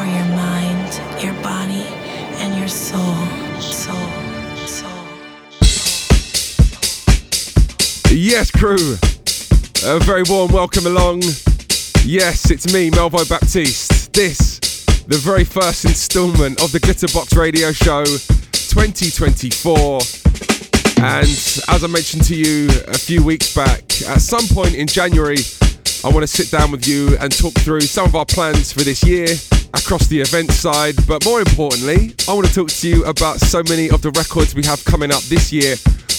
for your mind, your body, and your soul. Soul. Soul. Yes, crew. A very warm welcome along. Yes, it's me, Melvo Baptiste. This, the very first instalment of the Glitterbox Radio Show 2024. And as I mentioned to you a few weeks back, at some point in January, I want to sit down with you and talk through some of our plans for this year across the event side. But more importantly, I want to talk to you about so many of the records we have coming up this year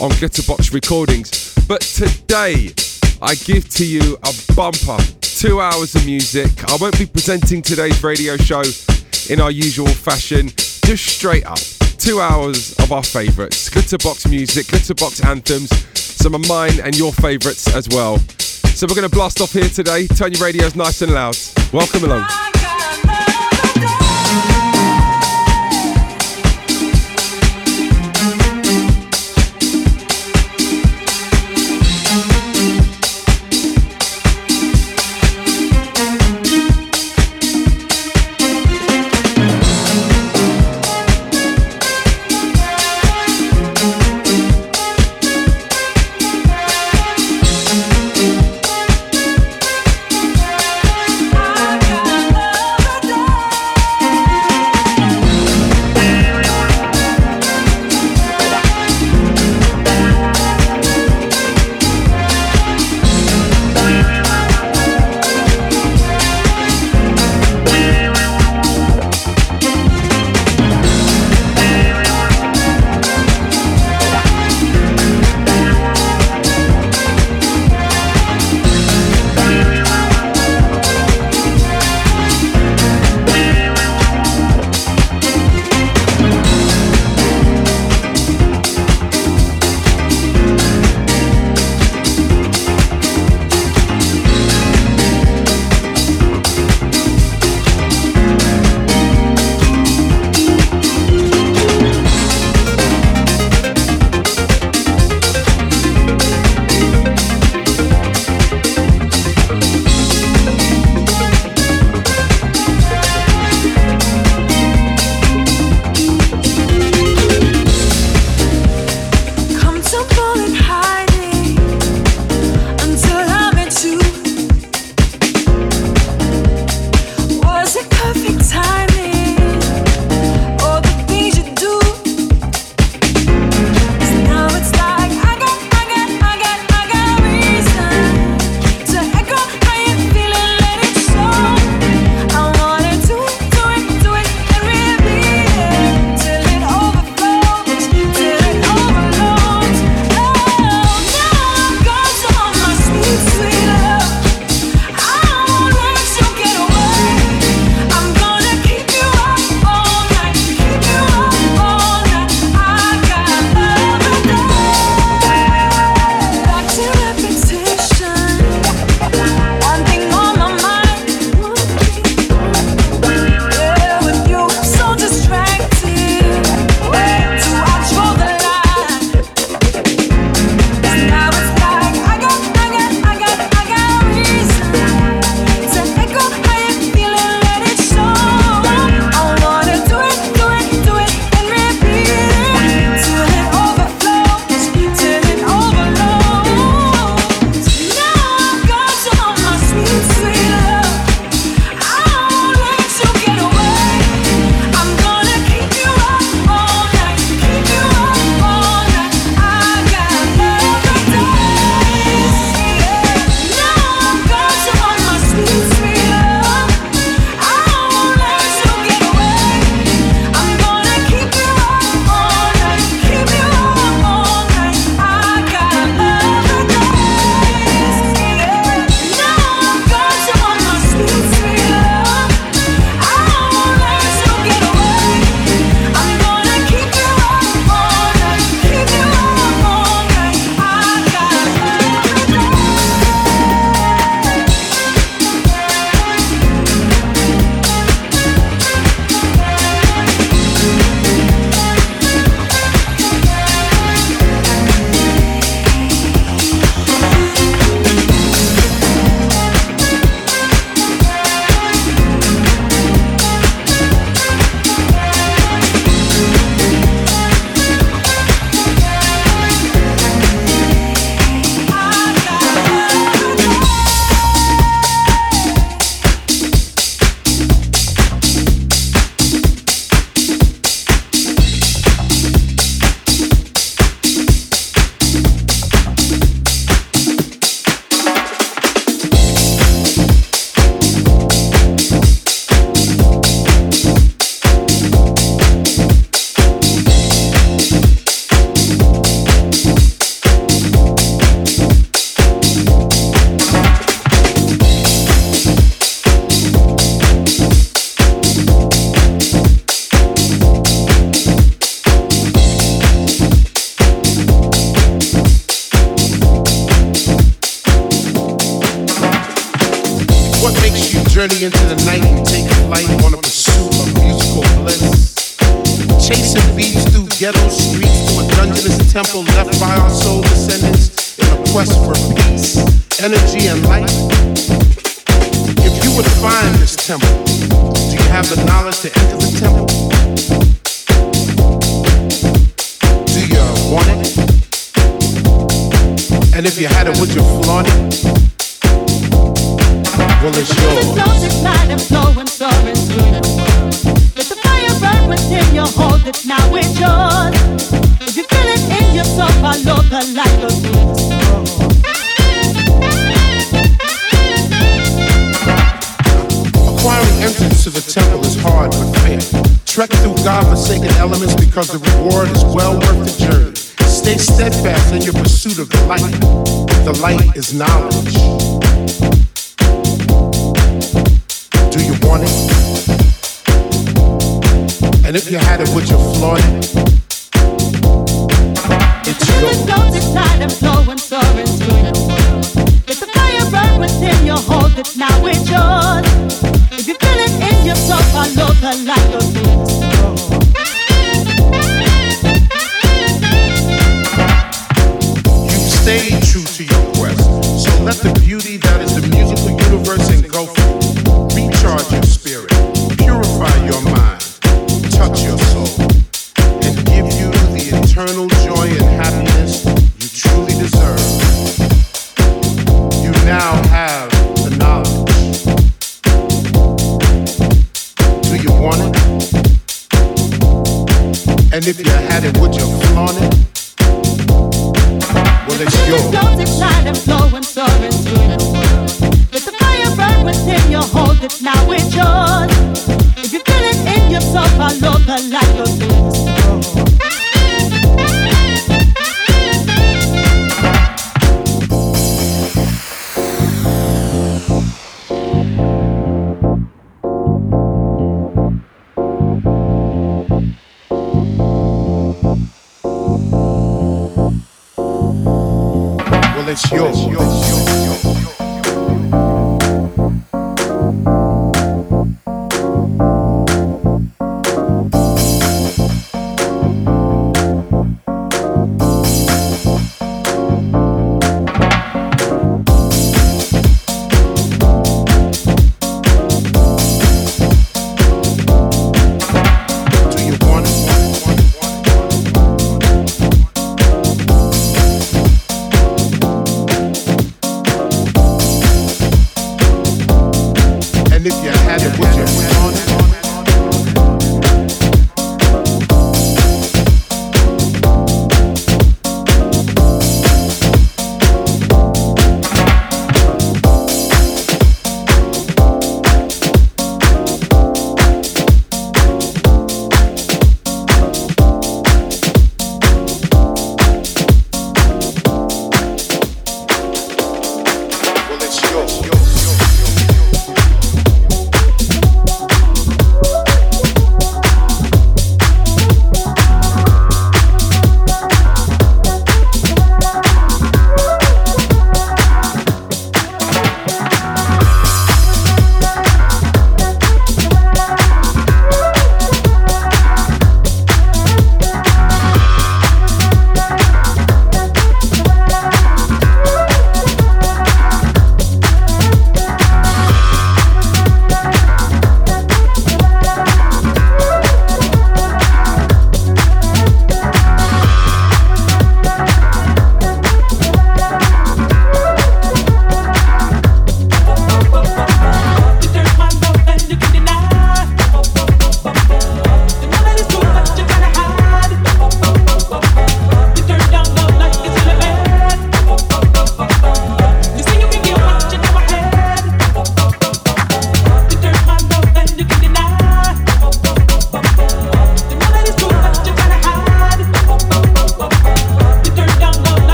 on Glitterbox Recordings. But today, I give to you a bumper two hours of music. I won't be presenting today's radio show in our usual fashion, just straight up. Two hours of our favourites Glitterbox music, Glitterbox anthems, some of mine and your favourites as well. So we're going to blast off here today. Turn your radios nice and loud. Welcome along door. because the reward is well worth the journey. Stay steadfast in your pursuit of the light. The light is knowledge. Do you want it? And if you had it, would you flaunt it? the beauty.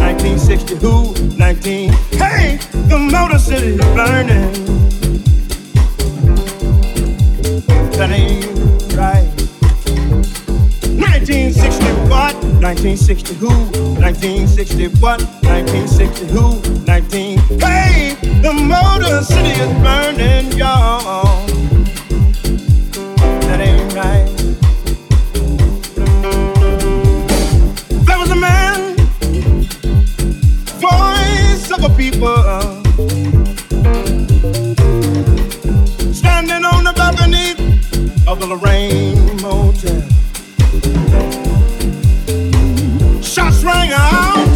1960 who? 19. Hey, the Motor City burning. Ain't right. 1960 what? 1960 who? 1960 what? 1960 who? 19. Hey, the Motor City is burning, y'all. People, standing on the balcony of the Lorraine Motel. Shots rang out.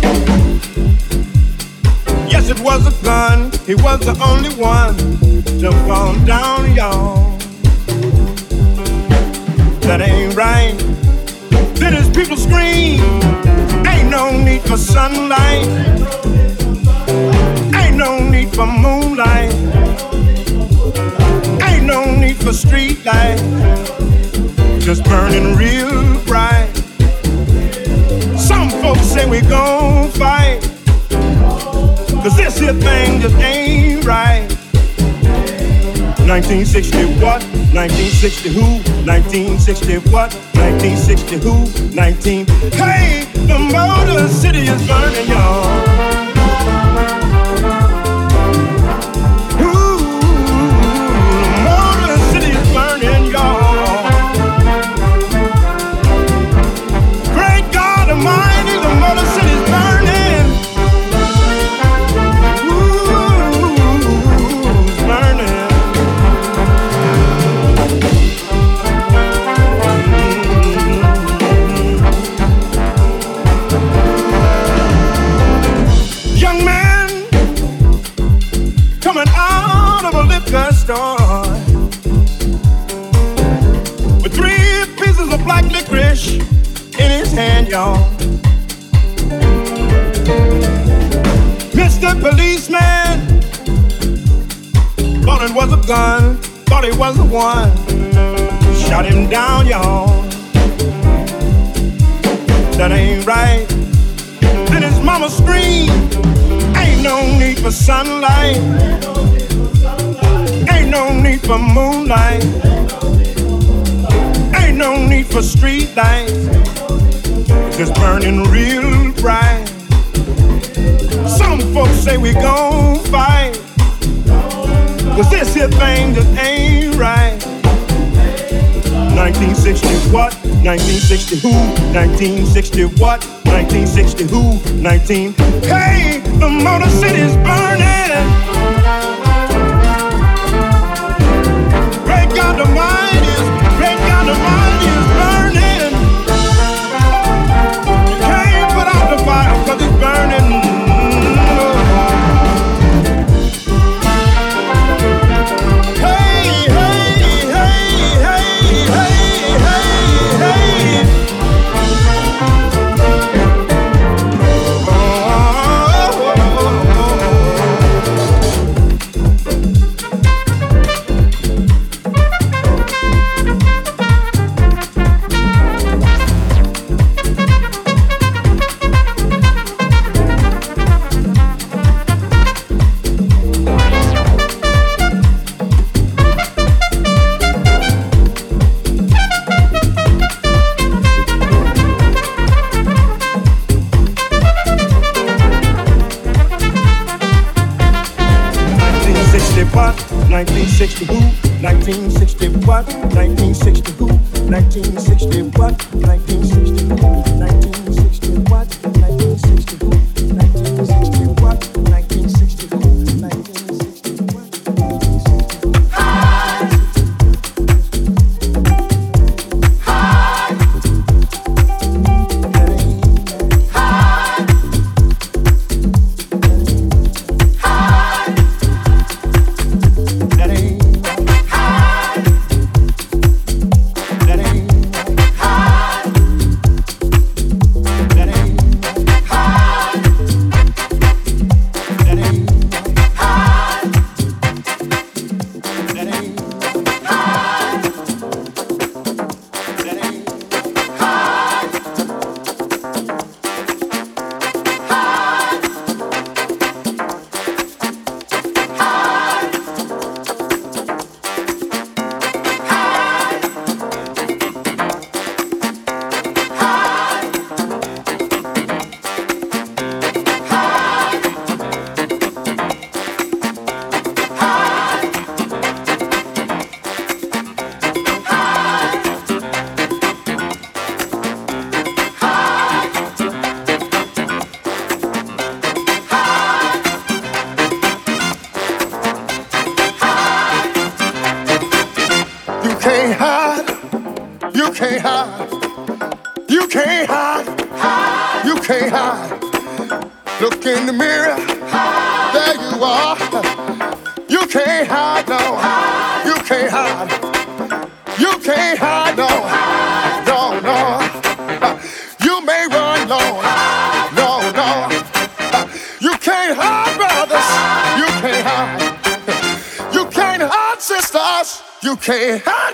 Yes, it was a gun. He was the only one to fall down, y'all. That ain't right. Then his people scream. Ain't no need for sunlight. Ain't no need for moonlight. Ain't no need for street light. Just burning real bright. Some folks say we gon' fight. Cause this here thing just ain't right. 1960 what? 1960 who? 1960 what? 1960 who? 19. Hey, the Motor City is burning, y'all. 1960 who? 1960 what? 1960 who? 19. Hey, the Motor City's burning. can't hide. You can't hide. You can't hide. hide. You can't hide. Look in the mirror. Hide. There you are. You can't hide, no. Hide. You can't hide. You can't hide, no. Hide. No, no. Uh, you may run, no. Hide. No, no. Uh, you can't hide, brothers. Hide. You can't hide. You can't hide, sisters. You can't hide.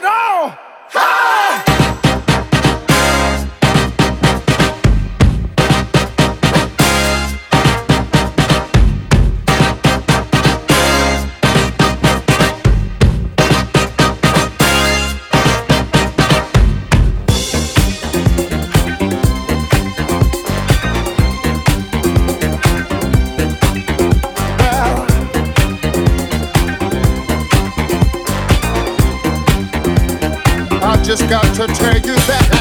to tell you that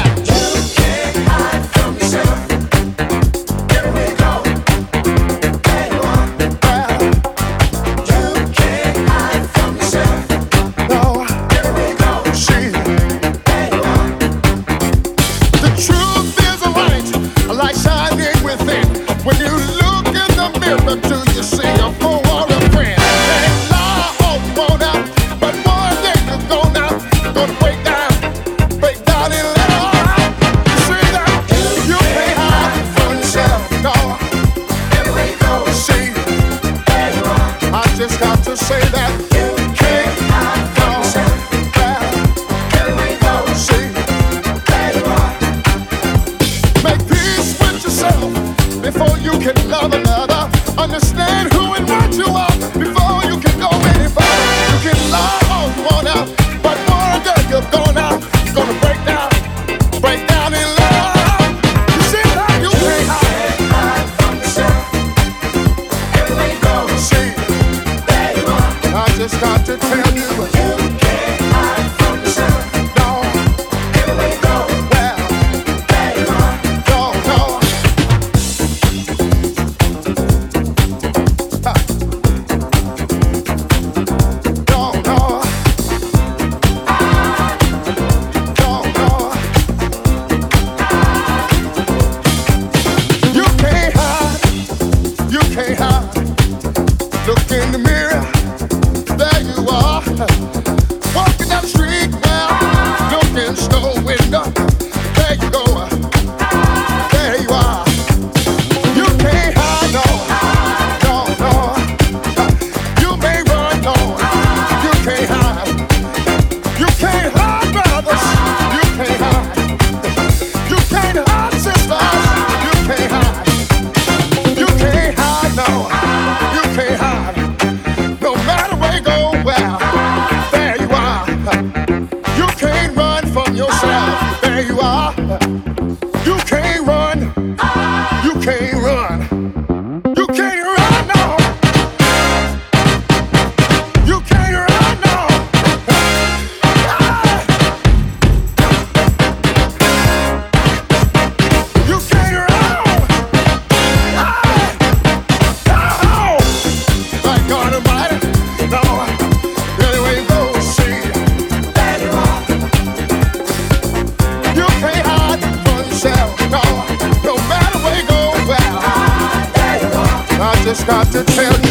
got to tell you.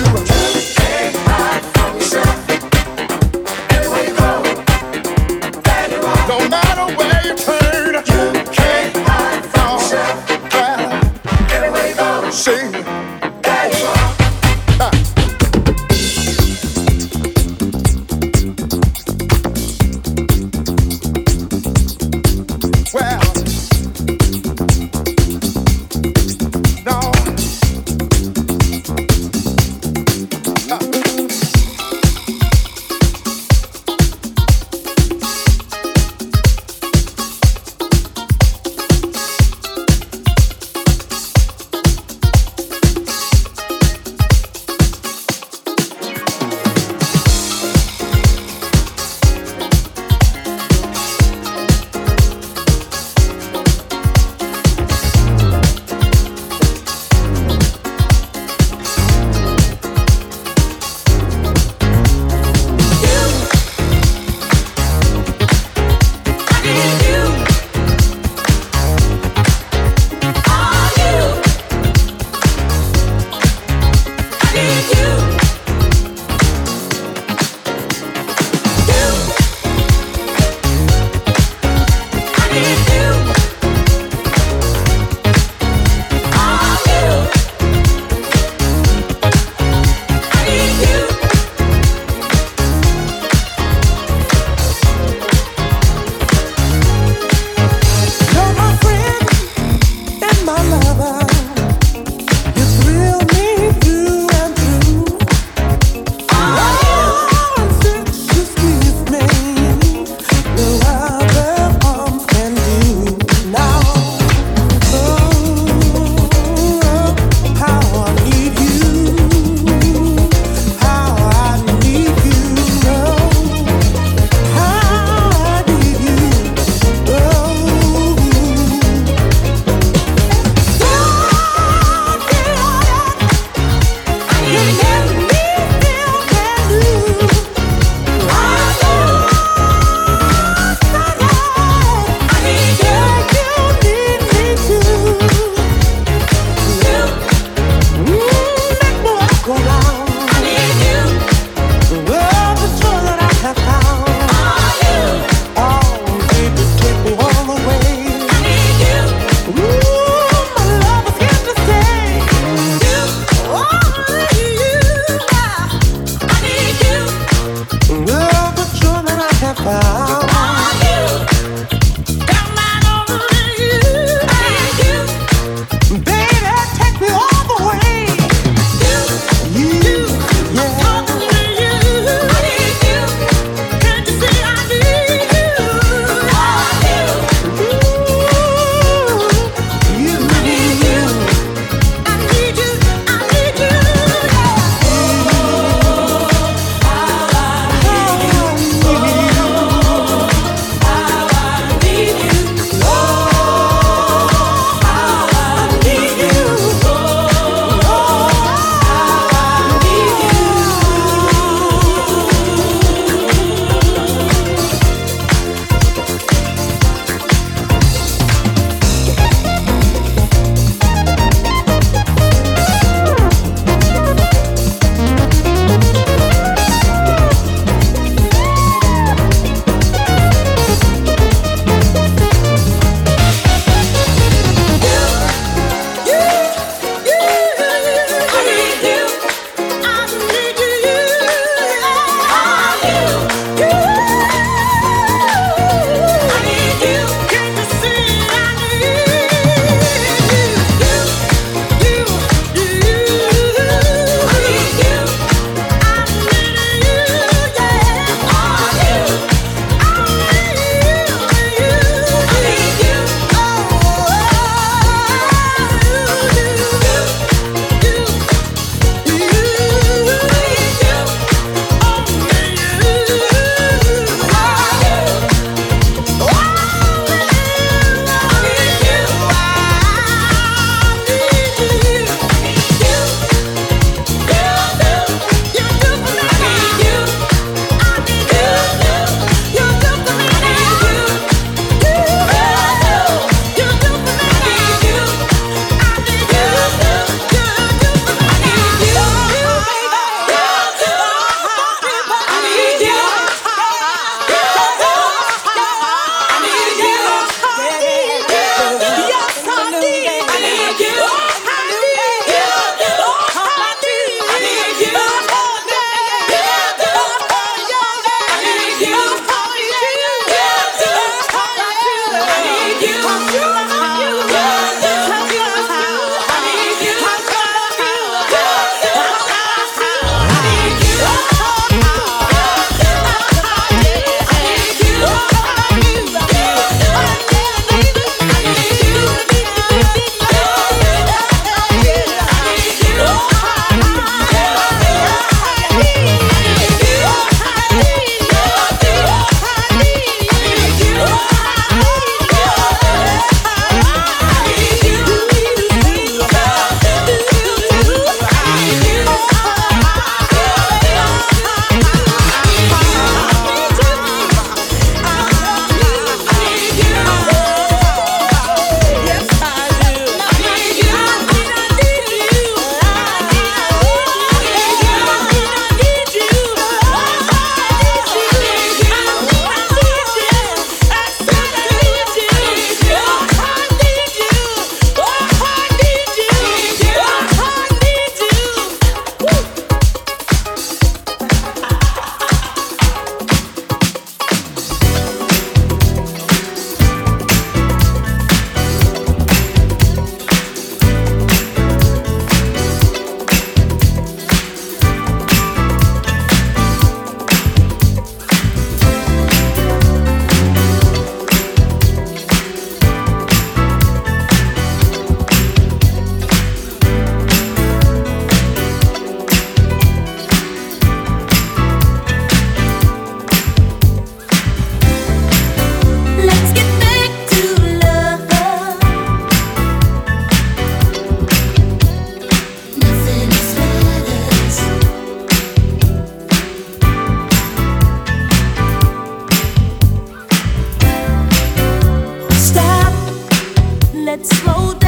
Let's slow down.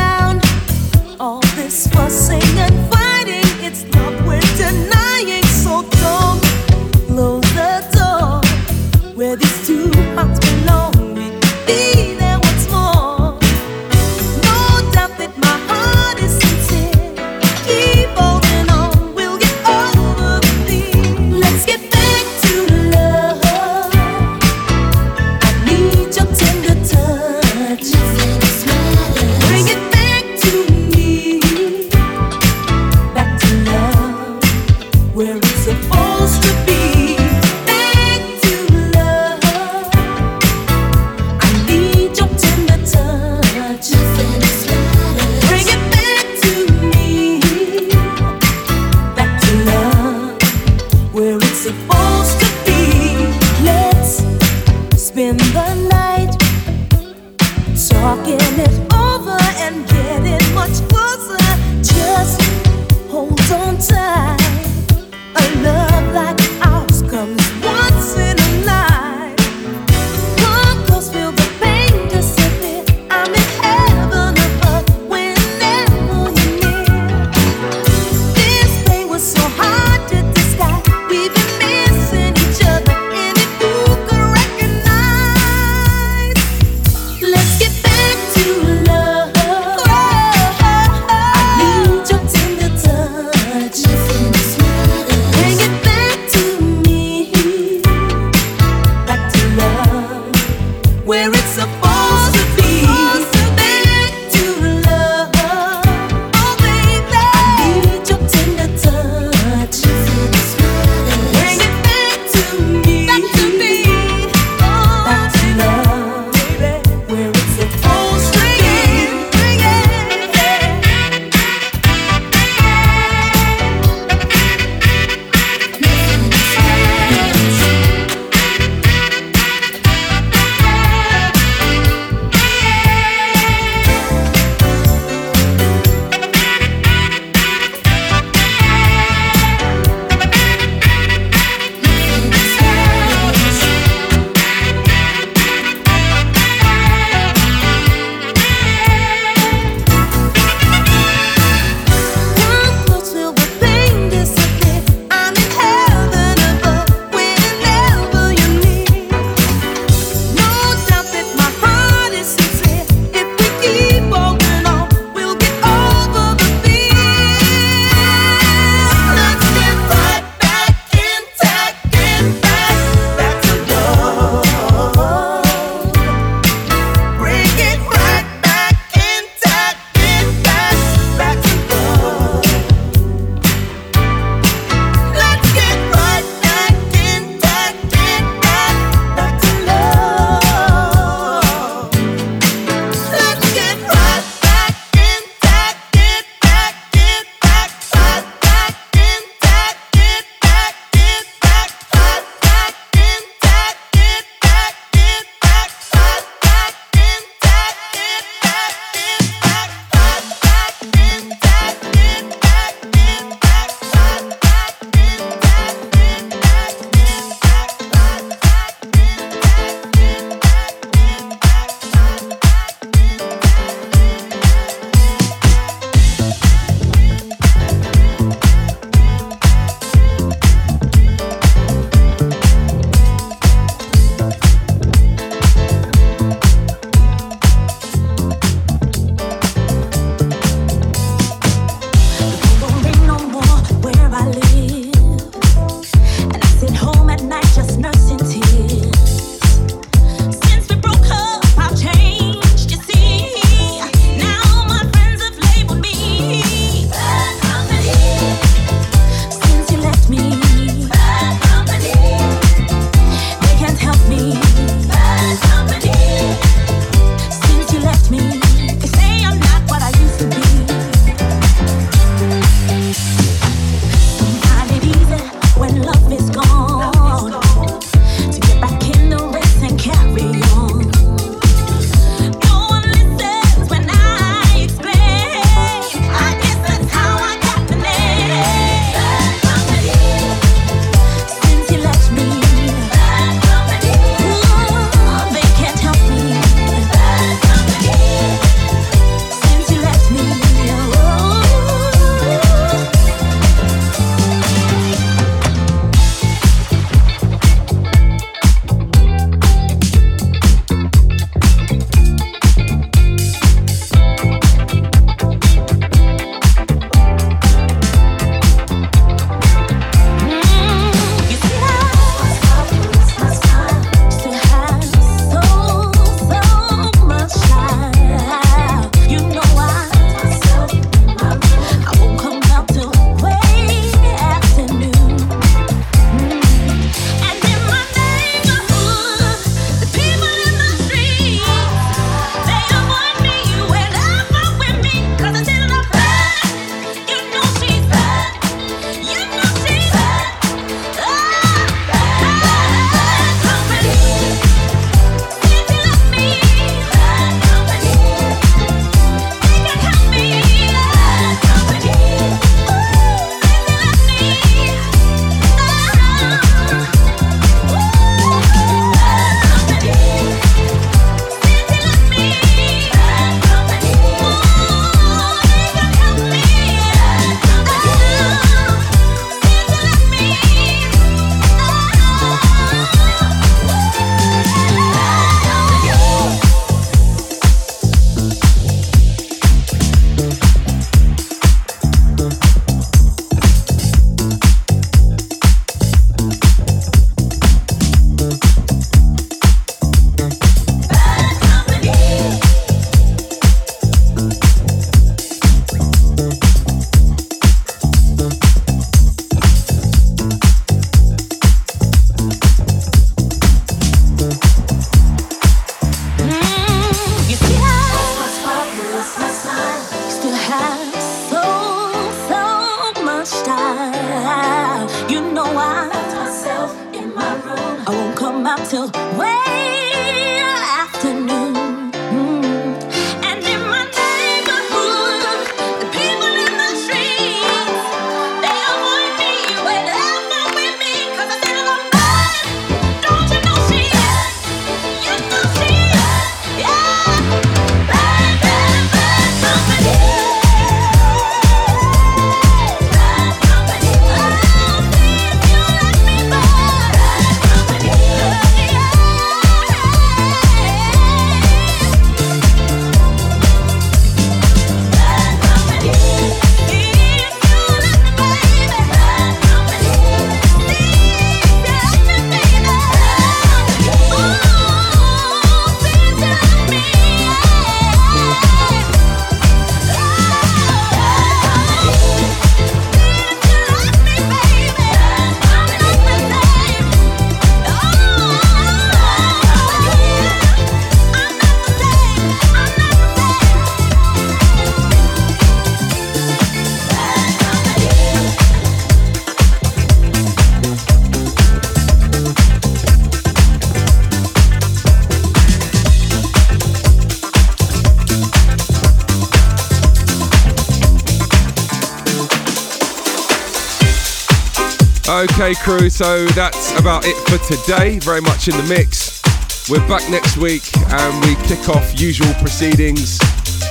Okay, crew, so that's about it for today. Very much in the mix. We're back next week and we kick off usual proceedings,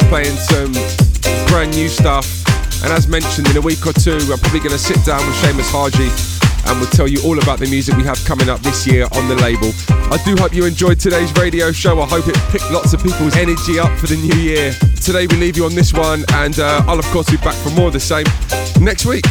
playing some brand new stuff. And as mentioned, in a week or two, I'm probably going to sit down with Seamus Haji and we'll tell you all about the music we have coming up this year on the label. I do hope you enjoyed today's radio show. I hope it picked lots of people's energy up for the new year. Today we leave you on this one, and uh, I'll of course be back for more of the same next week.